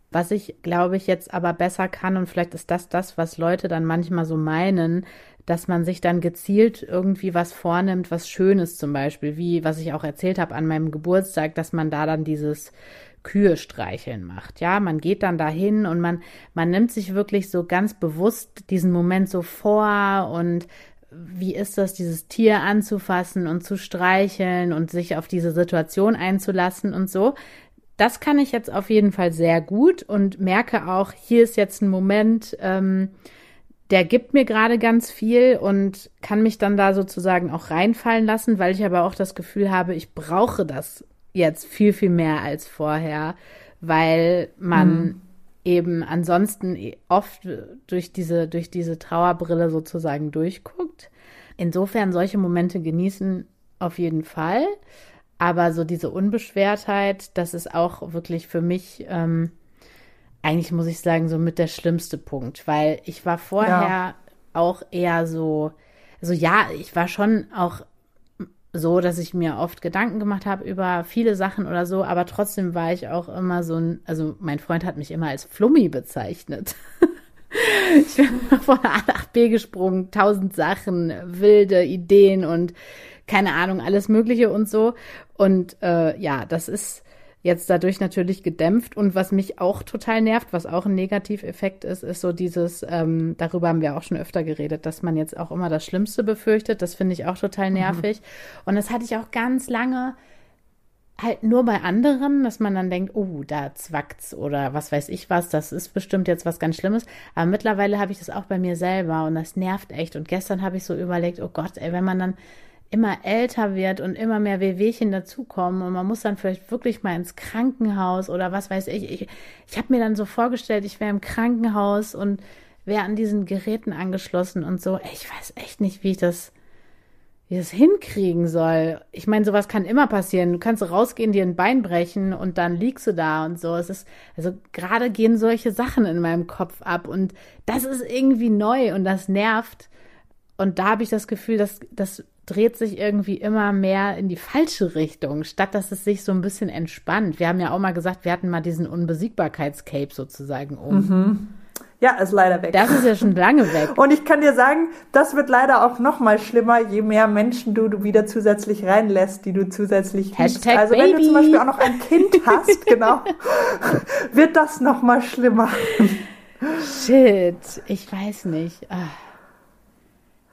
Was ich, glaube ich, jetzt aber besser kann, und vielleicht ist das das, was Leute dann manchmal so meinen, dass man sich dann gezielt irgendwie was vornimmt, was Schönes zum Beispiel, wie was ich auch erzählt habe an meinem Geburtstag, dass man da dann dieses Kühe streicheln macht. Ja, man geht dann dahin und man, man nimmt sich wirklich so ganz bewusst diesen Moment so vor und wie ist das, dieses Tier anzufassen und zu streicheln und sich auf diese Situation einzulassen und so. Das kann ich jetzt auf jeden Fall sehr gut und merke auch, hier ist jetzt ein Moment, ähm, der gibt mir gerade ganz viel und kann mich dann da sozusagen auch reinfallen lassen, weil ich aber auch das Gefühl habe, ich brauche das jetzt viel, viel mehr als vorher, weil man mhm. eben ansonsten oft durch diese, durch diese Trauerbrille sozusagen durchguckt. Insofern solche Momente genießen auf jeden Fall. Aber so diese Unbeschwertheit, das ist auch wirklich für mich, ähm, eigentlich muss ich sagen, so mit der schlimmste Punkt, weil ich war vorher ja. auch eher so, also ja, ich war schon auch so, dass ich mir oft Gedanken gemacht habe über viele Sachen oder so, aber trotzdem war ich auch immer so ein, also mein Freund hat mich immer als Flummi bezeichnet. ich bin von A nach B gesprungen, tausend Sachen, wilde Ideen und keine Ahnung, alles Mögliche und so. Und äh, ja, das ist jetzt dadurch natürlich gedämpft. Und was mich auch total nervt, was auch ein Negativeffekt ist, ist so dieses, ähm, darüber haben wir auch schon öfter geredet, dass man jetzt auch immer das Schlimmste befürchtet. Das finde ich auch total mhm. nervig. Mhm. Und das hatte ich auch ganz lange, halt nur bei anderen, dass man dann denkt, oh, da zwackt's oder was weiß ich was, das ist bestimmt jetzt was ganz Schlimmes. Aber mittlerweile habe ich das auch bei mir selber und das nervt echt. Und gestern habe ich so überlegt, oh Gott, ey, wenn man dann immer älter wird und immer mehr Wehwehchen dazukommen und man muss dann vielleicht wirklich mal ins Krankenhaus oder was weiß ich. Ich, ich habe mir dann so vorgestellt, ich wäre im Krankenhaus und wäre an diesen Geräten angeschlossen und so. Ich weiß echt nicht, wie ich das, wie das hinkriegen soll. Ich meine, sowas kann immer passieren. Du kannst rausgehen, dir ein Bein brechen und dann liegst du da und so. Es ist, also gerade gehen solche Sachen in meinem Kopf ab und das ist irgendwie neu und das nervt. Und da habe ich das Gefühl, dass das dreht sich irgendwie immer mehr in die falsche Richtung, statt dass es sich so ein bisschen entspannt. Wir haben ja auch mal gesagt, wir hatten mal diesen Unbesiegbarkeitscape sozusagen um. Mhm. Ja, ist leider weg. Das ist ja schon lange weg. Und ich kann dir sagen, das wird leider auch noch mal schlimmer, je mehr Menschen du, du wieder zusätzlich reinlässt, die du zusätzlich Hashtag Also Baby. wenn du zum Beispiel auch noch ein Kind hast, genau, wird das noch mal schlimmer. Shit, ich weiß nicht. Ach.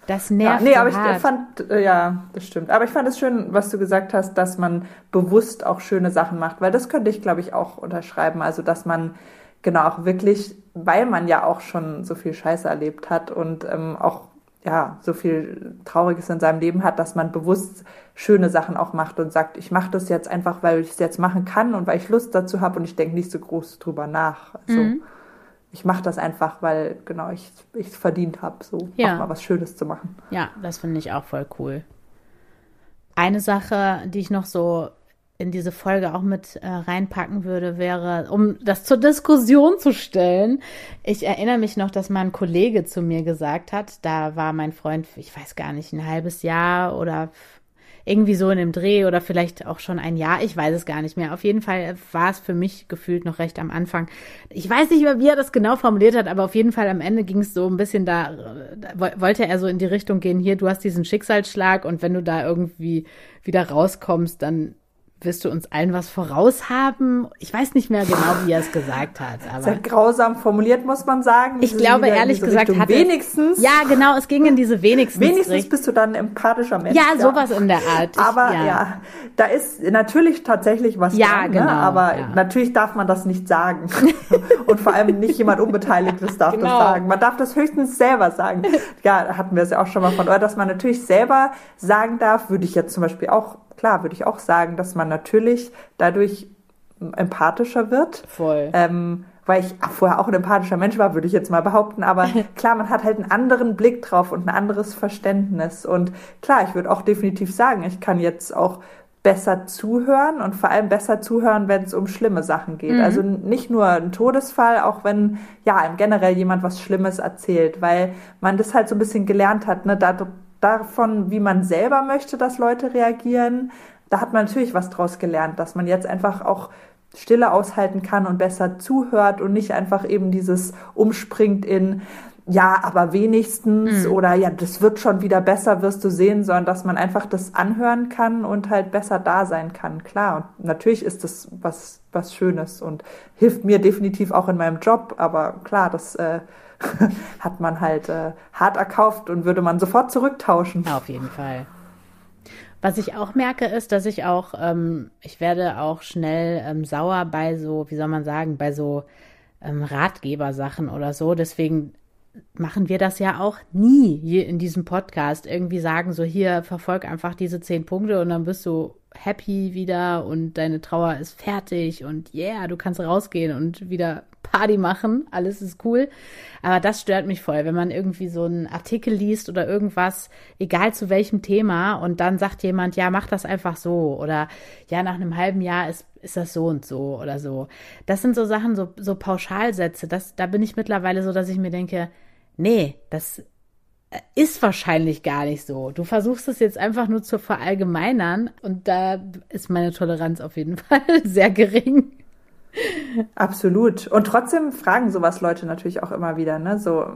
Das nervt. Ja, nee, aber hart. ich fand, äh, ja, das stimmt. Aber ich fand es schön, was du gesagt hast, dass man bewusst auch schöne Sachen macht, weil das könnte ich, glaube ich, auch unterschreiben. Also, dass man genau auch wirklich, weil man ja auch schon so viel Scheiße erlebt hat und ähm, auch ja so viel Trauriges in seinem Leben hat, dass man bewusst schöne Sachen auch macht und sagt, ich mache das jetzt einfach, weil ich es jetzt machen kann und weil ich Lust dazu habe und ich denke nicht so groß drüber nach. Also, mhm ich mache das einfach, weil genau ich es verdient habe, so ja. auch mal was Schönes zu machen. Ja, das finde ich auch voll cool. Eine Sache, die ich noch so in diese Folge auch mit äh, reinpacken würde, wäre, um das zur Diskussion zu stellen. Ich erinnere mich noch, dass mal ein Kollege zu mir gesagt hat, da war mein Freund, ich weiß gar nicht, ein halbes Jahr oder irgendwie so in dem Dreh oder vielleicht auch schon ein Jahr, ich weiß es gar nicht mehr. Auf jeden Fall war es für mich gefühlt noch recht am Anfang. Ich weiß nicht mehr, wie er das genau formuliert hat, aber auf jeden Fall am Ende ging es so ein bisschen da, da, wollte er so in die Richtung gehen, hier, du hast diesen Schicksalsschlag und wenn du da irgendwie wieder rauskommst, dann wirst du uns allen was voraus haben? Ich weiß nicht mehr genau, wie er es gesagt hat. Aber Sehr grausam formuliert, muss man sagen. Ich glaube, ehrlich gesagt, hat wenigstens. Ja, genau, es ging in diese wenigstens. Wenigstens Richtung. bist du dann ein empathischer Mensch. Ja, sowas in der Art. Ich, aber ja. ja. da ist natürlich tatsächlich was ja, dran, genau, ne? aber ja. natürlich darf man das nicht sagen. Und vor allem nicht jemand Unbeteiligtes darf genau. das sagen. Man darf das höchstens selber sagen. Ja, hatten wir es ja auch schon mal von, oder dass man natürlich selber sagen darf, würde ich jetzt zum Beispiel auch klar, würde ich auch sagen, dass man natürlich dadurch empathischer wird. Voll. Ähm, weil ich vorher auch ein empathischer Mensch war, würde ich jetzt mal behaupten. Aber klar, man hat halt einen anderen Blick drauf und ein anderes Verständnis. Und klar, ich würde auch definitiv sagen, ich kann jetzt auch besser zuhören und vor allem besser zuhören, wenn es um schlimme Sachen geht. Mhm. Also nicht nur ein Todesfall, auch wenn ja im generell jemand was Schlimmes erzählt, weil man das halt so ein bisschen gelernt hat, ne, da davon, wie man selber möchte, dass Leute reagieren. Da hat man natürlich was draus gelernt, dass man jetzt einfach auch Stille aushalten kann und besser zuhört und nicht einfach eben dieses umspringt in ja, aber wenigstens mhm. oder ja, das wird schon wieder besser, wirst du sehen, sondern dass man einfach das anhören kann und halt besser da sein kann. Klar, und natürlich ist das was, was Schönes und hilft mir definitiv auch in meinem Job, aber klar, das äh, hat man halt äh, hart erkauft und würde man sofort zurücktauschen. Auf jeden Fall. Was ich auch merke, ist, dass ich auch, ähm, ich werde auch schnell ähm, sauer bei so, wie soll man sagen, bei so ähm, Ratgebersachen oder so. Deswegen machen wir das ja auch nie hier in diesem Podcast. Irgendwie sagen so, hier, verfolg einfach diese zehn Punkte und dann bist du happy wieder und deine Trauer ist fertig und yeah, du kannst rausgehen und wieder Party machen, alles ist cool. Aber das stört mich voll, wenn man irgendwie so einen Artikel liest oder irgendwas, egal zu welchem Thema, und dann sagt jemand, ja, mach das einfach so oder ja, nach einem halben Jahr ist, ist das so und so oder so. Das sind so Sachen, so, so Pauschalsätze. Das, da bin ich mittlerweile so, dass ich mir denke, nee, das ist wahrscheinlich gar nicht so. Du versuchst es jetzt einfach nur zu verallgemeinern und da ist meine Toleranz auf jeden Fall sehr gering. Absolut. Und trotzdem fragen sowas Leute natürlich auch immer wieder, ne? So,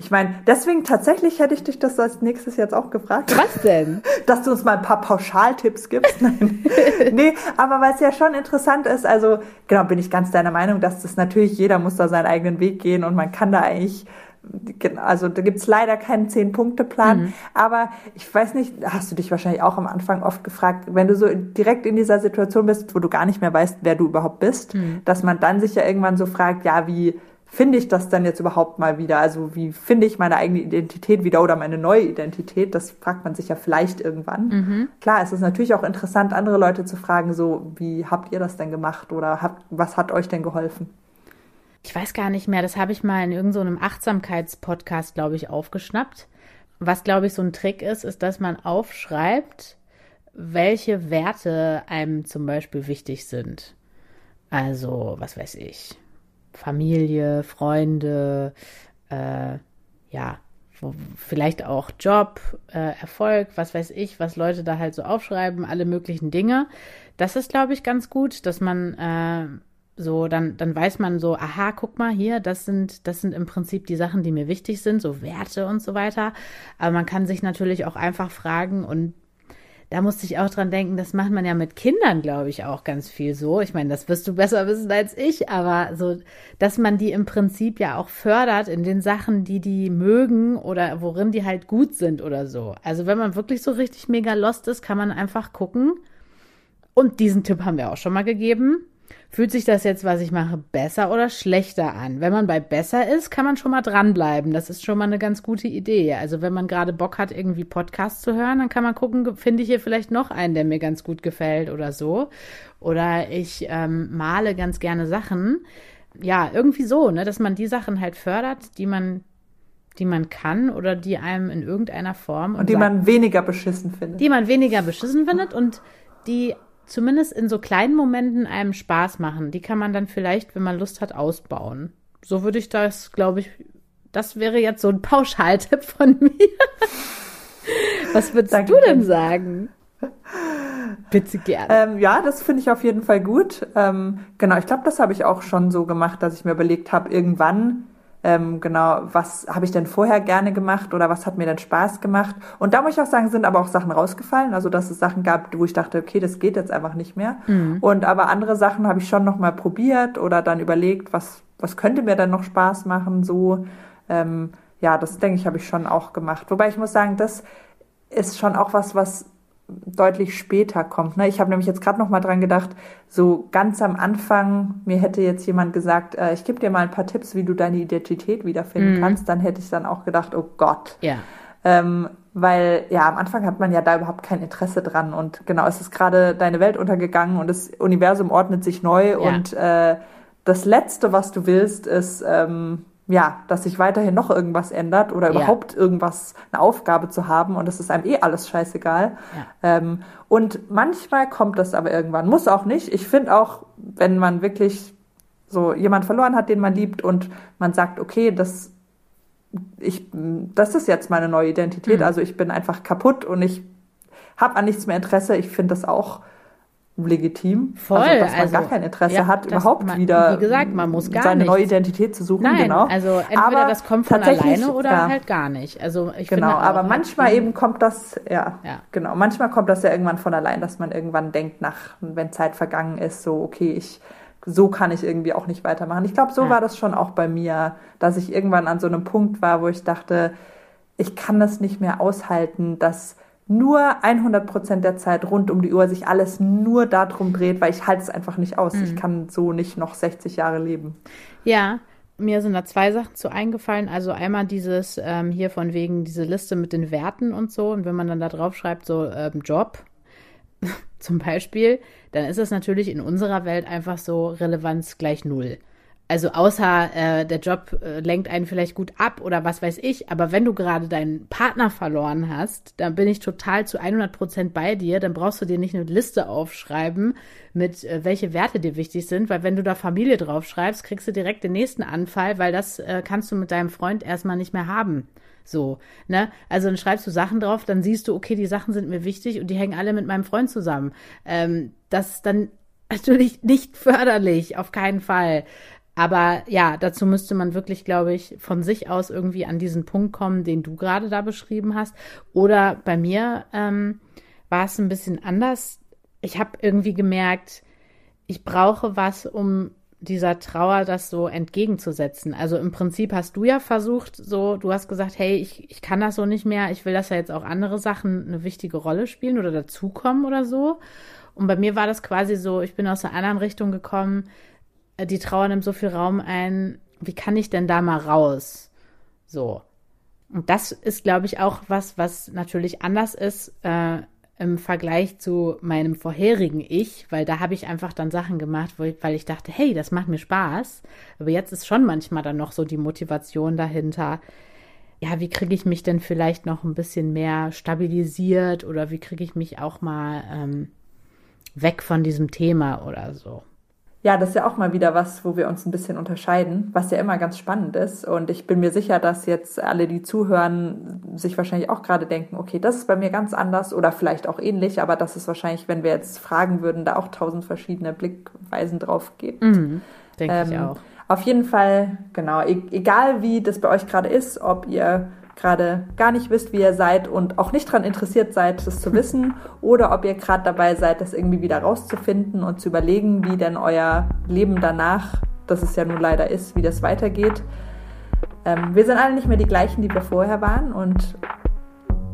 ich meine, deswegen tatsächlich hätte ich dich das als nächstes jetzt auch gefragt. Was denn? Dass du uns mal ein paar Pauschaltipps gibst. Nein. nee, aber weil es ja schon interessant ist, also genau, bin ich ganz deiner Meinung, dass das natürlich jeder muss da seinen eigenen Weg gehen und man kann da eigentlich also da gibt's leider keinen Zehn-Punkte-Plan. Mhm. Aber ich weiß nicht, hast du dich wahrscheinlich auch am Anfang oft gefragt, wenn du so direkt in dieser Situation bist, wo du gar nicht mehr weißt, wer du überhaupt bist, mhm. dass man dann sich ja irgendwann so fragt, ja, wie finde ich das dann jetzt überhaupt mal wieder? Also wie finde ich meine eigene Identität wieder oder meine neue Identität? Das fragt man sich ja vielleicht irgendwann. Mhm. Klar, es ist natürlich auch interessant, andere Leute zu fragen, so wie habt ihr das denn gemacht oder habt, was hat euch denn geholfen? Ich weiß gar nicht mehr, das habe ich mal in irgendeinem so Achtsamkeitspodcast, glaube ich, aufgeschnappt. Was, glaube ich, so ein Trick ist, ist, dass man aufschreibt, welche Werte einem zum Beispiel wichtig sind. Also, was weiß ich, Familie, Freunde, äh, ja, vielleicht auch Job, äh, Erfolg, was weiß ich, was Leute da halt so aufschreiben, alle möglichen Dinge. Das ist, glaube ich, ganz gut, dass man äh, so, dann, dann weiß man so, aha, guck mal hier, das sind, das sind im Prinzip die Sachen, die mir wichtig sind, so Werte und so weiter. Aber man kann sich natürlich auch einfach fragen und da musste ich auch dran denken, das macht man ja mit Kindern, glaube ich, auch ganz viel so. Ich meine, das wirst du besser wissen als ich, aber so, dass man die im Prinzip ja auch fördert in den Sachen, die die mögen oder worin die halt gut sind oder so. Also wenn man wirklich so richtig mega lost ist, kann man einfach gucken. Und diesen Tipp haben wir auch schon mal gegeben Fühlt sich das jetzt, was ich mache, besser oder schlechter an? Wenn man bei besser ist, kann man schon mal dranbleiben. Das ist schon mal eine ganz gute Idee. Also wenn man gerade Bock hat, irgendwie Podcasts zu hören, dann kann man gucken, finde ich hier vielleicht noch einen, der mir ganz gut gefällt oder so. Oder ich ähm, male ganz gerne Sachen. Ja, irgendwie so, ne, dass man die Sachen halt fördert, die man die man kann oder die einem in irgendeiner Form und, und die sagt, man weniger beschissen findet. Die man weniger beschissen findet und die zumindest in so kleinen Momenten einem Spaß machen. Die kann man dann vielleicht, wenn man Lust hat, ausbauen. So würde ich das, glaube ich, das wäre jetzt so ein Pauschaltipp von mir. Was würdest Danke du denn sagen? Bitte gerne. Ähm, ja, das finde ich auf jeden Fall gut. Ähm, genau, ich glaube, das habe ich auch schon so gemacht, dass ich mir überlegt habe, irgendwann ähm, genau, was habe ich denn vorher gerne gemacht oder was hat mir denn Spaß gemacht. Und da muss ich auch sagen, sind aber auch Sachen rausgefallen. Also dass es Sachen gab, wo ich dachte, okay, das geht jetzt einfach nicht mehr. Mhm. Und aber andere Sachen habe ich schon nochmal probiert oder dann überlegt, was, was könnte mir dann noch Spaß machen. So, ähm, ja, das denke ich, habe ich schon auch gemacht. Wobei ich muss sagen, das ist schon auch was, was deutlich später kommt. Ne? Ich habe nämlich jetzt gerade noch mal dran gedacht, so ganz am Anfang, mir hätte jetzt jemand gesagt, äh, ich gebe dir mal ein paar Tipps, wie du deine Identität wiederfinden mhm. kannst, dann hätte ich dann auch gedacht, oh Gott. Ja. Ähm, weil ja, am Anfang hat man ja da überhaupt kein Interesse dran und genau, es ist gerade deine Welt untergegangen und das Universum ordnet sich neu ja. und äh, das Letzte, was du willst, ist ähm, ja, dass sich weiterhin noch irgendwas ändert oder überhaupt ja. irgendwas, eine Aufgabe zu haben und es ist einem eh alles scheißegal. Ja. Ähm, und manchmal kommt das aber irgendwann, muss auch nicht. Ich finde auch, wenn man wirklich so jemand verloren hat, den man liebt und man sagt, okay, das, ich, das ist jetzt meine neue Identität, mhm. also ich bin einfach kaputt und ich habe an nichts mehr Interesse. Ich finde das auch legitim. Voll. Also, dass man also, gar kein Interesse ja, hat, überhaupt man, wieder wie gesagt, man muss gar seine nichts. neue Identität zu suchen. Nein, genau. also entweder aber das kommt von alleine oder ja. halt gar nicht. Also ich genau, finde aber manchmal eben kommt das, ja, ja, genau, manchmal kommt das ja irgendwann von allein, dass man irgendwann denkt, nach, wenn Zeit vergangen ist, so okay, ich so kann ich irgendwie auch nicht weitermachen. Ich glaube, so ja. war das schon auch bei mir, dass ich irgendwann an so einem Punkt war, wo ich dachte, ich kann das nicht mehr aushalten, dass nur 100 Prozent der Zeit rund um die Uhr sich alles nur darum dreht, weil ich halte es einfach nicht aus. Mhm. Ich kann so nicht noch 60 Jahre leben. Ja, mir sind da zwei Sachen zu eingefallen. Also einmal dieses ähm, hier von wegen diese Liste mit den Werten und so. Und wenn man dann da drauf schreibt, so ähm, Job zum Beispiel, dann ist es natürlich in unserer Welt einfach so Relevanz gleich null. Also außer äh, der Job äh, lenkt einen vielleicht gut ab oder was weiß ich, aber wenn du gerade deinen Partner verloren hast, dann bin ich total zu 100 Prozent bei dir. Dann brauchst du dir nicht eine Liste aufschreiben mit äh, welche Werte dir wichtig sind, weil wenn du da Familie draufschreibst, kriegst du direkt den nächsten Anfall, weil das äh, kannst du mit deinem Freund erstmal nicht mehr haben. So, ne? Also dann schreibst du Sachen drauf, dann siehst du, okay, die Sachen sind mir wichtig und die hängen alle mit meinem Freund zusammen. Ähm, das ist dann natürlich nicht förderlich, auf keinen Fall. Aber ja, dazu müsste man wirklich, glaube ich, von sich aus irgendwie an diesen Punkt kommen, den du gerade da beschrieben hast. Oder bei mir ähm, war es ein bisschen anders. Ich habe irgendwie gemerkt, ich brauche was, um dieser Trauer das so entgegenzusetzen. Also im Prinzip hast du ja versucht, so, du hast gesagt, hey, ich, ich kann das so nicht mehr, ich will, dass ja jetzt auch andere Sachen eine wichtige Rolle spielen oder dazukommen oder so. Und bei mir war das quasi so, ich bin aus einer anderen Richtung gekommen, die Trauer nimmt so viel Raum ein, wie kann ich denn da mal raus? So. Und das ist, glaube ich, auch was, was natürlich anders ist, äh, im Vergleich zu meinem vorherigen Ich, weil da habe ich einfach dann Sachen gemacht, ich, weil ich dachte, hey, das macht mir Spaß. Aber jetzt ist schon manchmal dann noch so die Motivation dahinter. Ja, wie kriege ich mich denn vielleicht noch ein bisschen mehr stabilisiert oder wie kriege ich mich auch mal ähm, weg von diesem Thema oder so? Ja, das ist ja auch mal wieder was, wo wir uns ein bisschen unterscheiden, was ja immer ganz spannend ist. Und ich bin mir sicher, dass jetzt alle, die zuhören, sich wahrscheinlich auch gerade denken, okay, das ist bei mir ganz anders oder vielleicht auch ähnlich, aber das ist wahrscheinlich, wenn wir jetzt fragen würden, da auch tausend verschiedene Blickweisen drauf gibt. Mhm, denke ähm, ich auch. Auf jeden Fall, genau, e egal wie das bei euch gerade ist, ob ihr gerade gar nicht wisst, wie ihr seid und auch nicht daran interessiert seid, das zu wissen, oder ob ihr gerade dabei seid, das irgendwie wieder rauszufinden und zu überlegen, wie denn euer Leben danach, das es ja nun leider ist, wie das weitergeht. Ähm, wir sind alle nicht mehr die gleichen, die wir vorher waren und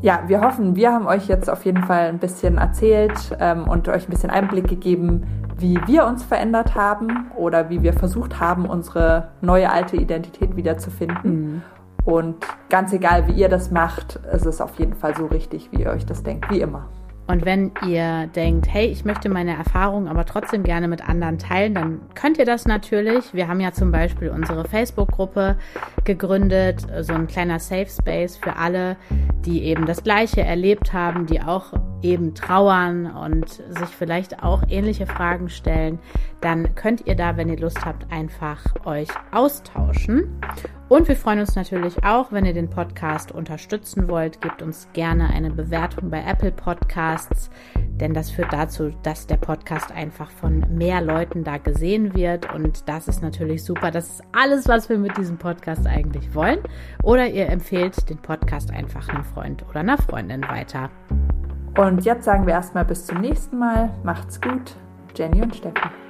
ja, wir hoffen, wir haben euch jetzt auf jeden Fall ein bisschen erzählt ähm, und euch ein bisschen Einblick gegeben, wie wir uns verändert haben oder wie wir versucht haben, unsere neue alte Identität wiederzufinden. Mhm. Und ganz egal, wie ihr das macht, es ist auf jeden Fall so richtig, wie ihr euch das denkt, wie immer. Und wenn ihr denkt, hey, ich möchte meine Erfahrungen aber trotzdem gerne mit anderen teilen, dann könnt ihr das natürlich. Wir haben ja zum Beispiel unsere Facebook-Gruppe gegründet, so ein kleiner Safe Space für alle, die eben das Gleiche erlebt haben, die auch eben trauern und sich vielleicht auch ähnliche Fragen stellen. Dann könnt ihr da, wenn ihr Lust habt, einfach euch austauschen. Und wir freuen uns natürlich auch, wenn ihr den Podcast unterstützen wollt. Gebt uns gerne eine Bewertung bei Apple Podcasts, denn das führt dazu, dass der Podcast einfach von mehr Leuten da gesehen wird. Und das ist natürlich super. Das ist alles, was wir mit diesem Podcast eigentlich wollen. Oder ihr empfehlt den Podcast einfach einem Freund oder einer Freundin weiter. Und jetzt sagen wir erstmal bis zum nächsten Mal. Macht's gut. Jenny und Steffi.